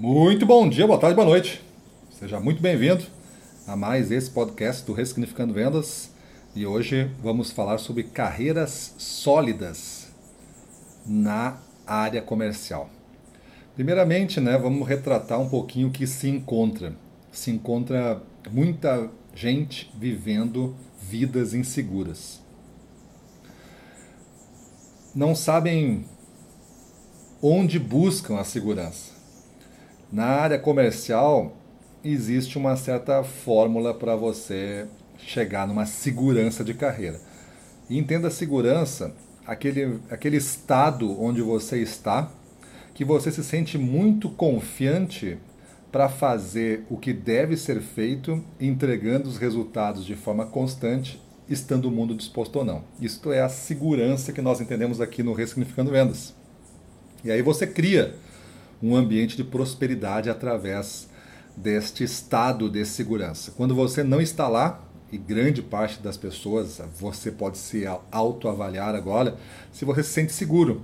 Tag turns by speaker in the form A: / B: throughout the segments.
A: Muito bom dia, boa tarde, boa noite. Seja muito bem-vindo a mais esse podcast do Ressignificando Vendas. E hoje vamos falar sobre carreiras sólidas na área comercial. Primeiramente, né, vamos retratar um pouquinho o que se encontra. Se encontra muita gente vivendo vidas inseguras. Não sabem onde buscam a segurança. Na área comercial, existe uma certa fórmula para você chegar numa segurança de carreira. E entenda segurança, aquele, aquele estado onde você está, que você se sente muito confiante para fazer o que deve ser feito, entregando os resultados de forma constante, estando o mundo disposto ou não. Isto é a segurança que nós entendemos aqui no Ressignificando Vendas. E aí você cria um ambiente de prosperidade através deste estado de segurança. Quando você não está lá, e grande parte das pessoas, você pode se autoavaliar agora, se você se sente seguro,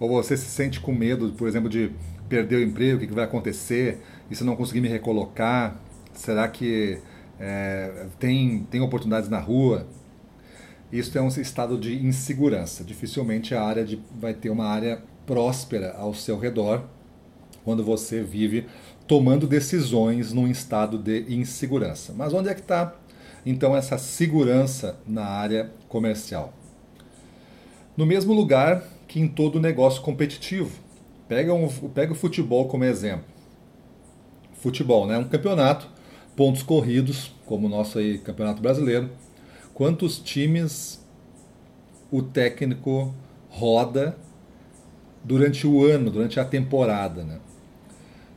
A: ou você se sente com medo, por exemplo, de perder o emprego, o que vai acontecer, e se não conseguir me recolocar, será que é, tem, tem oportunidades na rua? Isso é um estado de insegurança. Dificilmente a área de, vai ter uma área próspera ao seu redor quando você vive tomando decisões num estado de insegurança. Mas onde é que está então essa segurança na área comercial? No mesmo lugar que em todo negócio competitivo. Pega, um, pega o futebol como exemplo. Futebol, né? Um campeonato, pontos corridos, como o nosso aí, campeonato brasileiro. Quantos times o técnico roda durante o ano, durante a temporada. Né?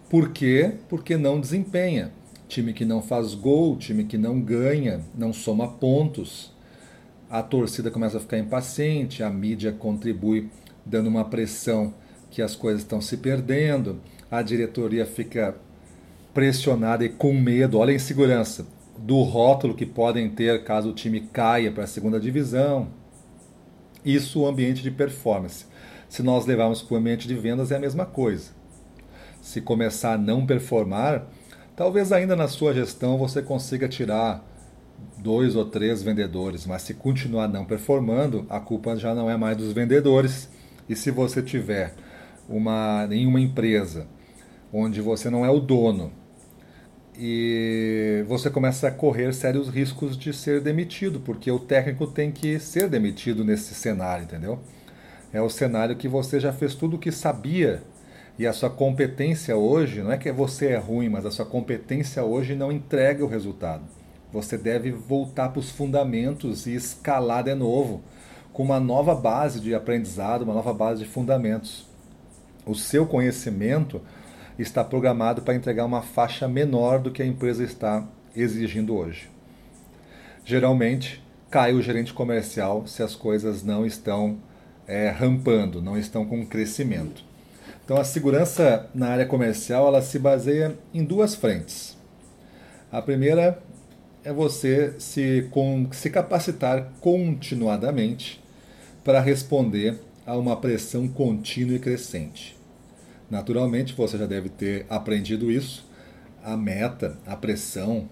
A: Por quê? Porque não desempenha. Time que não faz gol, time que não ganha, não soma pontos. A torcida começa a ficar impaciente, a mídia contribui dando uma pressão que as coisas estão se perdendo, a diretoria fica pressionada e com medo, olha a insegurança, do rótulo que podem ter caso o time caia para a segunda divisão. Isso o ambiente de performance. Se nós levarmos para o ambiente de vendas, é a mesma coisa. Se começar a não performar, talvez ainda na sua gestão você consiga tirar dois ou três vendedores, mas se continuar não performando, a culpa já não é mais dos vendedores. E se você tiver uma, em uma empresa onde você não é o dono e você começa a correr sérios riscos de ser demitido, porque o técnico tem que ser demitido nesse cenário, entendeu? é o cenário que você já fez tudo o que sabia e a sua competência hoje, não é que você é ruim, mas a sua competência hoje não entrega o resultado. Você deve voltar para os fundamentos e escalar de novo, com uma nova base de aprendizado, uma nova base de fundamentos. O seu conhecimento está programado para entregar uma faixa menor do que a empresa está exigindo hoje. Geralmente, cai o gerente comercial se as coisas não estão é, rampando, não estão com crescimento. Então a segurança na área comercial ela se baseia em duas frentes. A primeira é você se, com, se capacitar continuadamente para responder a uma pressão contínua e crescente. Naturalmente, você já deve ter aprendido isso. A meta, a pressão,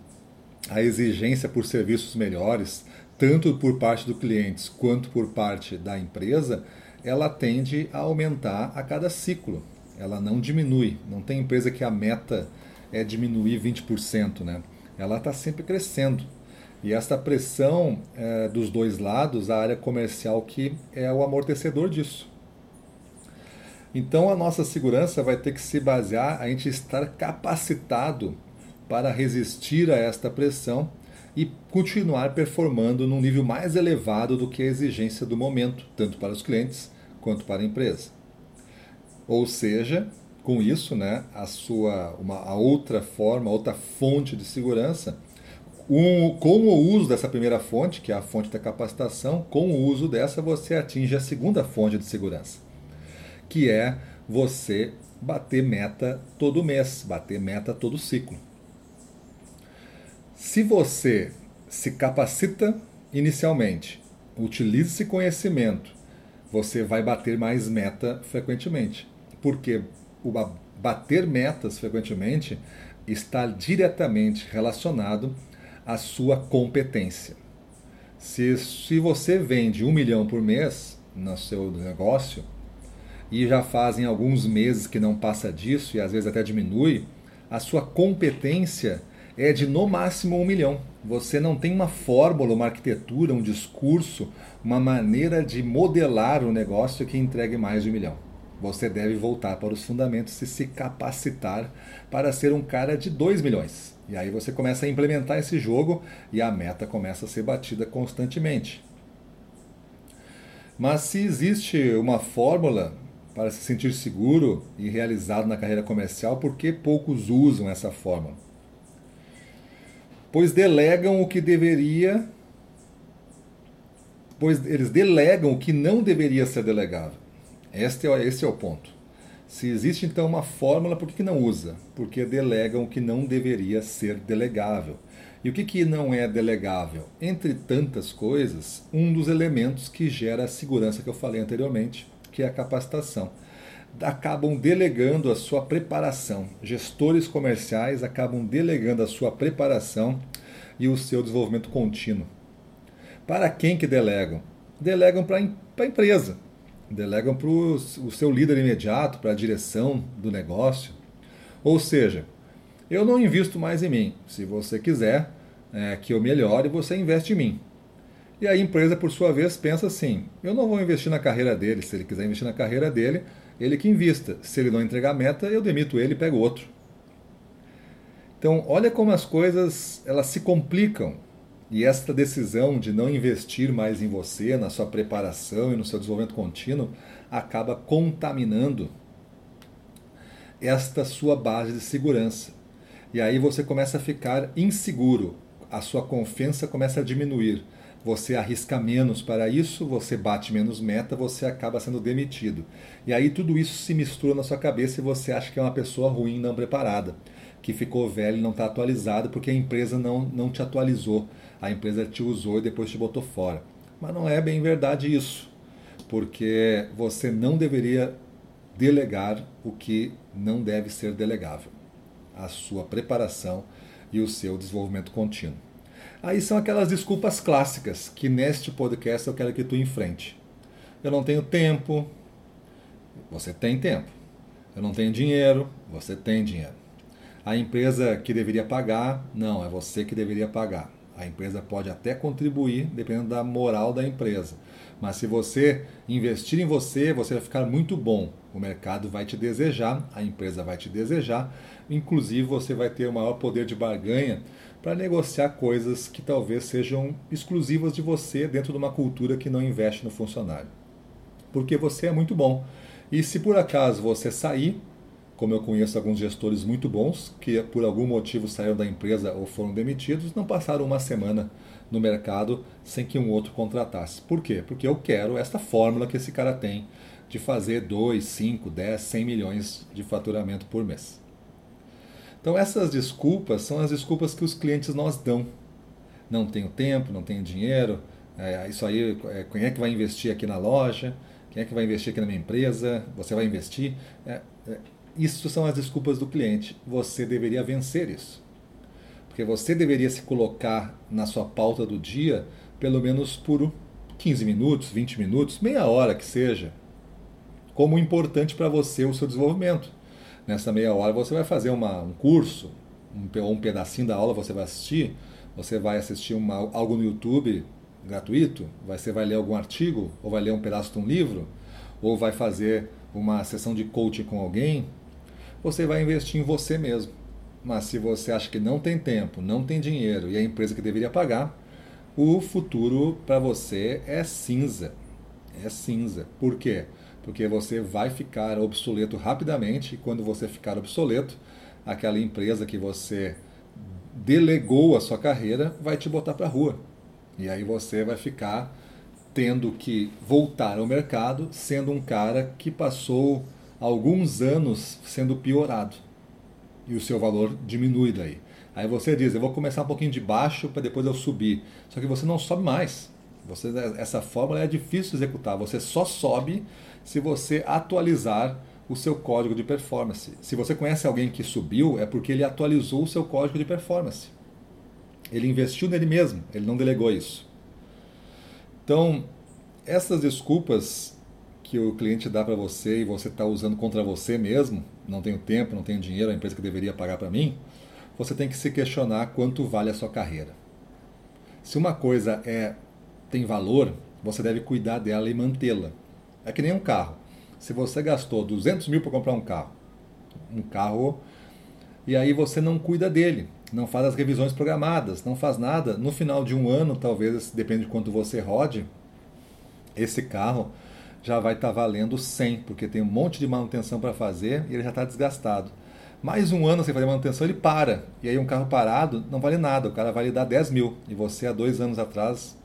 A: a exigência por serviços melhores, tanto por parte do cliente quanto por parte da empresa, ela tende a aumentar a cada ciclo. Ela não diminui. Não tem empresa que a meta é diminuir 20%. Né? Ela está sempre crescendo. E essa pressão é, dos dois lados, a área comercial que é o amortecedor disso. Então a nossa segurança vai ter que se basear a gente estar capacitado para resistir a esta pressão e continuar performando num nível mais elevado do que a exigência do momento, tanto para os clientes quanto para a empresa. Ou seja, com isso, né, a sua uma a outra forma, outra fonte de segurança, um, com o uso dessa primeira fonte, que é a fonte da capacitação, com o uso dessa você atinge a segunda fonte de segurança, que é você bater meta todo mês, bater meta todo ciclo. Se você se capacita inicialmente, utiliza esse conhecimento, você vai bater mais meta frequentemente. Porque bater metas frequentemente está diretamente relacionado à sua competência. Se, se você vende um milhão por mês no seu negócio e já fazem alguns meses que não passa disso e às vezes até diminui, a sua competência é de no máximo um milhão. Você não tem uma fórmula, uma arquitetura, um discurso, uma maneira de modelar o negócio que entregue mais de um milhão. Você deve voltar para os fundamentos e se capacitar para ser um cara de 2 milhões. E aí você começa a implementar esse jogo e a meta começa a ser batida constantemente. Mas se existe uma fórmula para se sentir seguro e realizado na carreira comercial, por que poucos usam essa fórmula? Pois delegam o que deveria, pois eles delegam o que não deveria ser delegado. Este é, esse é o ponto. Se existe então uma fórmula, por que não usa? Porque delegam o que não deveria ser delegável. E o que, que não é delegável? Entre tantas coisas, um dos elementos que gera a segurança que eu falei anteriormente, que é a capacitação. Acabam delegando a sua preparação. Gestores comerciais acabam delegando a sua preparação e o seu desenvolvimento contínuo. Para quem que delegam? Delegam para a empresa delegam para o seu líder imediato, para a direção do negócio. Ou seja, eu não invisto mais em mim. Se você quiser é, que eu melhore, você investe em mim. E a empresa, por sua vez, pensa assim: eu não vou investir na carreira dele. Se ele quiser investir na carreira dele, ele que invista. Se ele não entregar a meta, eu demito ele e pego outro. Então, olha como as coisas elas se complicam e esta decisão de não investir mais em você, na sua preparação e no seu desenvolvimento contínuo, acaba contaminando esta sua base de segurança. E aí você começa a ficar inseguro, a sua confiança começa a diminuir. Você arrisca menos para isso, você bate menos meta, você acaba sendo demitido. E aí tudo isso se mistura na sua cabeça e você acha que é uma pessoa ruim, não preparada, que ficou velho e não está atualizado porque a empresa não, não te atualizou a empresa te usou e depois te botou fora. Mas não é bem verdade isso, porque você não deveria delegar o que não deve ser delegável, a sua preparação e o seu desenvolvimento contínuo. Aí são aquelas desculpas clássicas que neste podcast eu quero que tu enfrente. Eu não tenho tempo, você tem tempo. Eu não tenho dinheiro, você tem dinheiro. A empresa que deveria pagar, não, é você que deveria pagar. A empresa pode até contribuir, dependendo da moral da empresa. Mas se você investir em você, você vai ficar muito bom. O mercado vai te desejar, a empresa vai te desejar, inclusive você vai ter o maior poder de barganha para negociar coisas que talvez sejam exclusivas de você dentro de uma cultura que não investe no funcionário. Porque você é muito bom. E se por acaso você sair, como eu conheço alguns gestores muito bons que por algum motivo saíram da empresa ou foram demitidos, não passaram uma semana no mercado sem que um outro contratasse. Por quê? Porque eu quero esta fórmula que esse cara tem de fazer 2, 5, 10, 100 milhões de faturamento por mês. Então essas desculpas são as desculpas que os clientes nós dão. Não tenho tempo, não tenho dinheiro, é, isso aí, é, quem é que vai investir aqui na loja? Quem é que vai investir aqui na minha empresa? Você vai investir? É, é isso são as desculpas do cliente. Você deveria vencer isso. Porque você deveria se colocar na sua pauta do dia pelo menos por 15 minutos, 20 minutos, meia hora que seja, como importante para você o seu desenvolvimento. Nessa meia hora você vai fazer uma, um curso, um, um pedacinho da aula você vai assistir, você vai assistir uma, algo no YouTube gratuito, você vai ler algum artigo, ou vai ler um pedaço de um livro, ou vai fazer uma sessão de coaching com alguém, você vai investir em você mesmo. Mas se você acha que não tem tempo, não tem dinheiro e a empresa que deveria pagar, o futuro para você é cinza. É cinza. Por quê? Porque você vai ficar obsoleto rapidamente e quando você ficar obsoleto, aquela empresa que você delegou a sua carreira vai te botar para rua. E aí você vai ficar tendo que voltar ao mercado sendo um cara que passou alguns anos sendo piorado. E o seu valor diminui daí. Aí você diz, eu vou começar um pouquinho de baixo para depois eu subir. Só que você não sobe mais. Você, essa fórmula é difícil de executar. Você só sobe se você atualizar o seu código de performance. Se você conhece alguém que subiu, é porque ele atualizou o seu código de performance. Ele investiu nele mesmo, ele não delegou isso. Então, essas desculpas que o cliente dá para você e você está usando contra você mesmo, não tenho tempo, não tenho dinheiro, a empresa que deveria pagar para mim, você tem que se questionar quanto vale a sua carreira. Se uma coisa é tem valor, você deve cuidar dela e mantê-la. É que nem um carro. Se você gastou 200 mil para comprar um carro, um carro, e aí você não cuida dele, não faz as revisões programadas, não faz nada, no final de um ano, talvez, depende de quanto você rode, esse carro já vai estar tá valendo 100, porque tem um monte de manutenção para fazer e ele já está desgastado. Mais um ano sem fazer manutenção, ele para. E aí um carro parado não vale nada, o cara vai lhe dar 10 mil. E você, há dois anos atrás,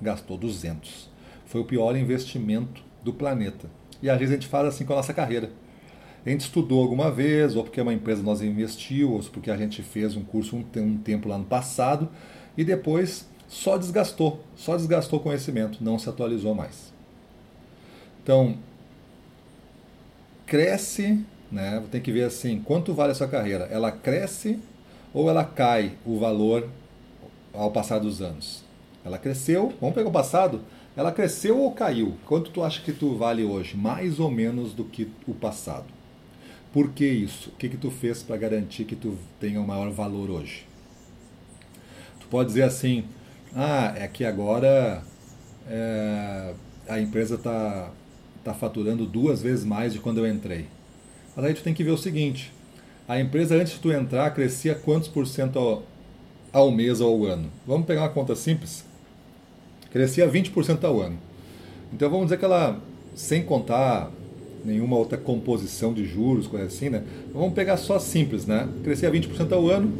A: gastou 200. Foi o pior investimento do planeta. E às vezes a gente faz assim com a nossa carreira. A gente estudou alguma vez, ou porque uma empresa nós investiu, ou porque a gente fez um curso um tempo lá no passado, e depois só desgastou, só desgastou conhecimento, não se atualizou mais. Então, cresce, né? Tem que ver assim, quanto vale a sua carreira? Ela cresce ou ela cai o valor ao passar dos anos? Ela cresceu, vamos pegar o passado, ela cresceu ou caiu? Quanto tu acha que tu vale hoje? Mais ou menos do que o passado. Por que isso? O que, que tu fez para garantir que tu tenha um maior valor hoje? Tu pode dizer assim, ah, é que agora é, a empresa está tá faturando duas vezes mais de quando eu entrei. Mas aí tu tem que ver o seguinte, a empresa antes de tu entrar crescia quantos por cento ao, ao mês ou ao ano? Vamos pegar uma conta simples crescia 20% ao ano. Então vamos dizer que ela, sem contar nenhuma outra composição de juros, coisa assim, né? Vamos pegar só simples, né? Crescia 20% ao ano,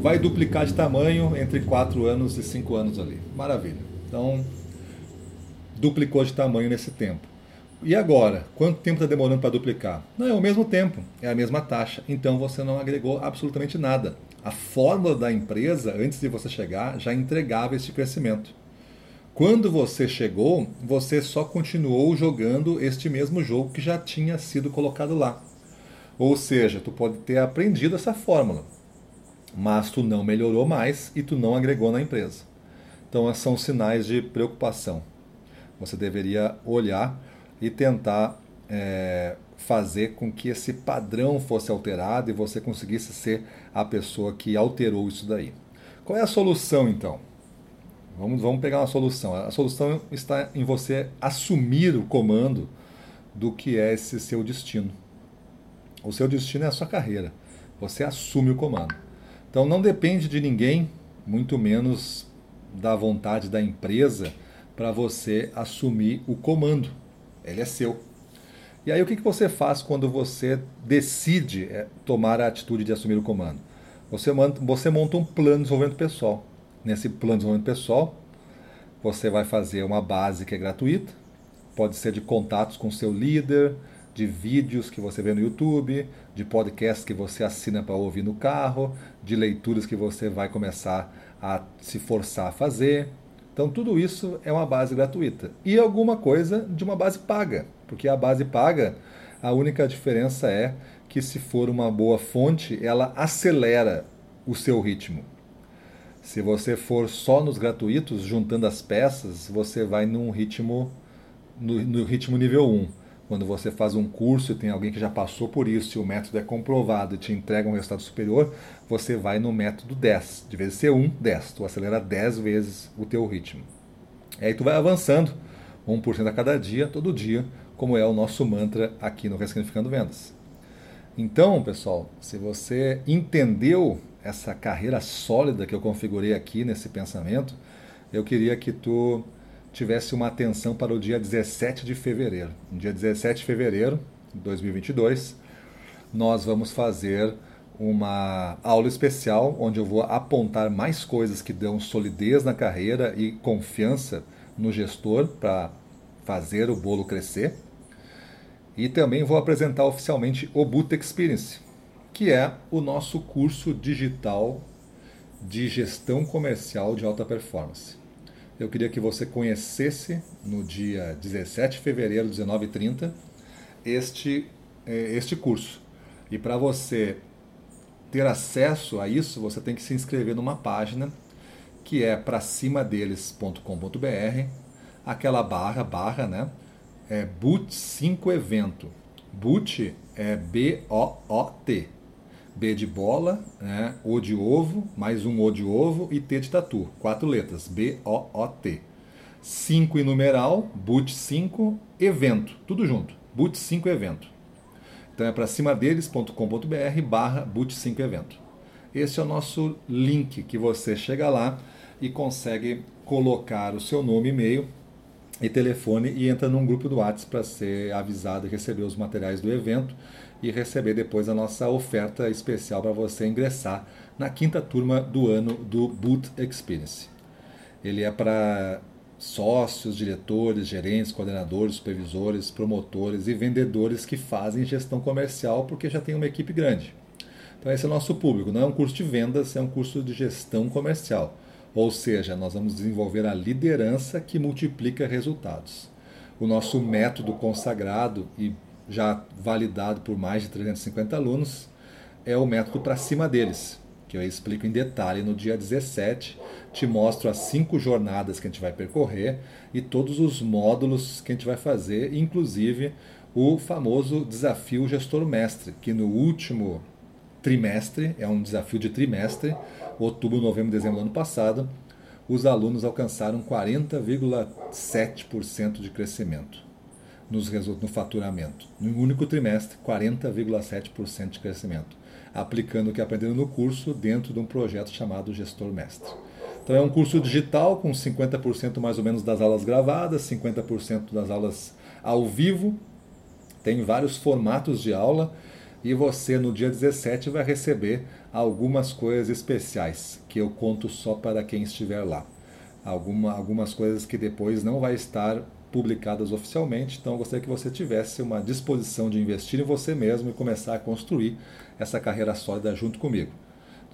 A: vai duplicar de tamanho entre 4 anos e 5 anos ali. Maravilha. Então, duplicou de tamanho nesse tempo. E agora, quanto tempo está demorando para duplicar? Não, é o mesmo tempo, é a mesma taxa. Então você não agregou absolutamente nada. A fórmula da empresa, antes de você chegar, já entregava esse crescimento. Quando você chegou, você só continuou jogando este mesmo jogo que já tinha sido colocado lá. Ou seja, tu pode ter aprendido essa fórmula, mas tu não melhorou mais e tu não agregou na empresa. Então, são sinais de preocupação. Você deveria olhar e tentar é, fazer com que esse padrão fosse alterado e você conseguisse ser a pessoa que alterou isso daí. Qual é a solução então? Vamos, vamos pegar uma solução. A solução está em você assumir o comando do que é esse seu destino. O seu destino é a sua carreira. Você assume o comando. Então não depende de ninguém, muito menos da vontade da empresa, para você assumir o comando. Ele é seu. E aí o que, que você faz quando você decide é, tomar a atitude de assumir o comando? Você, você monta um plano de desenvolvimento pessoal nesse plano de desenvolvimento pessoal, você vai fazer uma base que é gratuita, pode ser de contatos com seu líder, de vídeos que você vê no YouTube, de podcasts que você assina para ouvir no carro, de leituras que você vai começar a se forçar a fazer. Então, tudo isso é uma base gratuita. E alguma coisa de uma base paga, porque a base paga, a única diferença é que, se for uma boa fonte, ela acelera o seu ritmo. Se você for só nos gratuitos, juntando as peças, você vai num ritmo no, no, ritmo nível 1. Quando você faz um curso e tem alguém que já passou por isso e o método é comprovado e te entrega um resultado superior, você vai no método 10. De vez ser 1, 10. Tu acelera 10 vezes o teu ritmo. E aí tu vai avançando 1% a cada dia, todo dia, como é o nosso mantra aqui no Ressignificando Vendas. Então, pessoal, se você entendeu essa carreira sólida que eu configurei aqui nesse pensamento, eu queria que tu tivesse uma atenção para o dia 17 de fevereiro. No dia 17 de fevereiro de 2022, nós vamos fazer uma aula especial onde eu vou apontar mais coisas que dão solidez na carreira e confiança no gestor para fazer o bolo crescer. E também vou apresentar oficialmente o Boot Experience, que é o nosso curso digital de gestão comercial de alta performance. Eu queria que você conhecesse no dia 17 de fevereiro, 19h30, este é, este curso. E para você ter acesso a isso, você tem que se inscrever numa página que é para cima deles.com.br, aquela barra, barra, né? É Boot 5 evento. Boot é B-O-O-T. B de bola, né? O de ovo, mais um O de ovo e T de tatu. Quatro letras. B-O-O-T. 5 em numeral, Boot 5 evento. Tudo junto. Boot 5 evento. Então é para cima deles.com.br barra Boot 5 evento. Esse é o nosso link que você chega lá e consegue colocar o seu nome, e-mail e telefone e entra num grupo do WhatsApp para ser avisado e receber os materiais do evento e receber depois a nossa oferta especial para você ingressar na quinta turma do ano do Boot Experience. Ele é para sócios, diretores, gerentes, coordenadores, supervisores, promotores e vendedores que fazem gestão comercial porque já tem uma equipe grande. Então esse é o nosso público, não é um curso de vendas, é um curso de gestão comercial. Ou seja, nós vamos desenvolver a liderança que multiplica resultados. O nosso método consagrado e já validado por mais de 350 alunos é o método para cima deles, que eu explico em detalhe no dia 17. Te mostro as cinco jornadas que a gente vai percorrer e todos os módulos que a gente vai fazer, inclusive o famoso desafio gestor mestre, que no último trimestre, é um desafio de trimestre, outubro, novembro, dezembro do ano passado, os alunos alcançaram 40,7% de crescimento nos no faturamento. No único trimestre, 40,7% de crescimento, aplicando o que aprenderam no curso dentro de um projeto chamado Gestor Mestre. Então é um curso digital com 50% mais ou menos das aulas gravadas, 50% das aulas ao vivo. Tem vários formatos de aula e você no dia 17 vai receber algumas coisas especiais que eu conto só para quem estiver lá. Alguma, algumas coisas que depois não vai estar publicadas oficialmente, então eu gostaria que você tivesse uma disposição de investir em você mesmo e começar a construir essa carreira sólida junto comigo.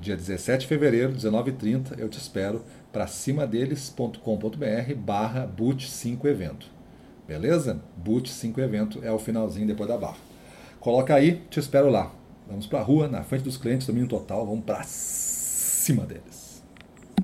A: Dia 17 de fevereiro, 19h30, eu te espero para cima deles.com.br barra boot 5 evento. Beleza? Boot 5 evento é o finalzinho depois da barra. Coloca aí, te espero lá. Vamos para a rua, na frente dos clientes, domínio total, vamos para cima deles.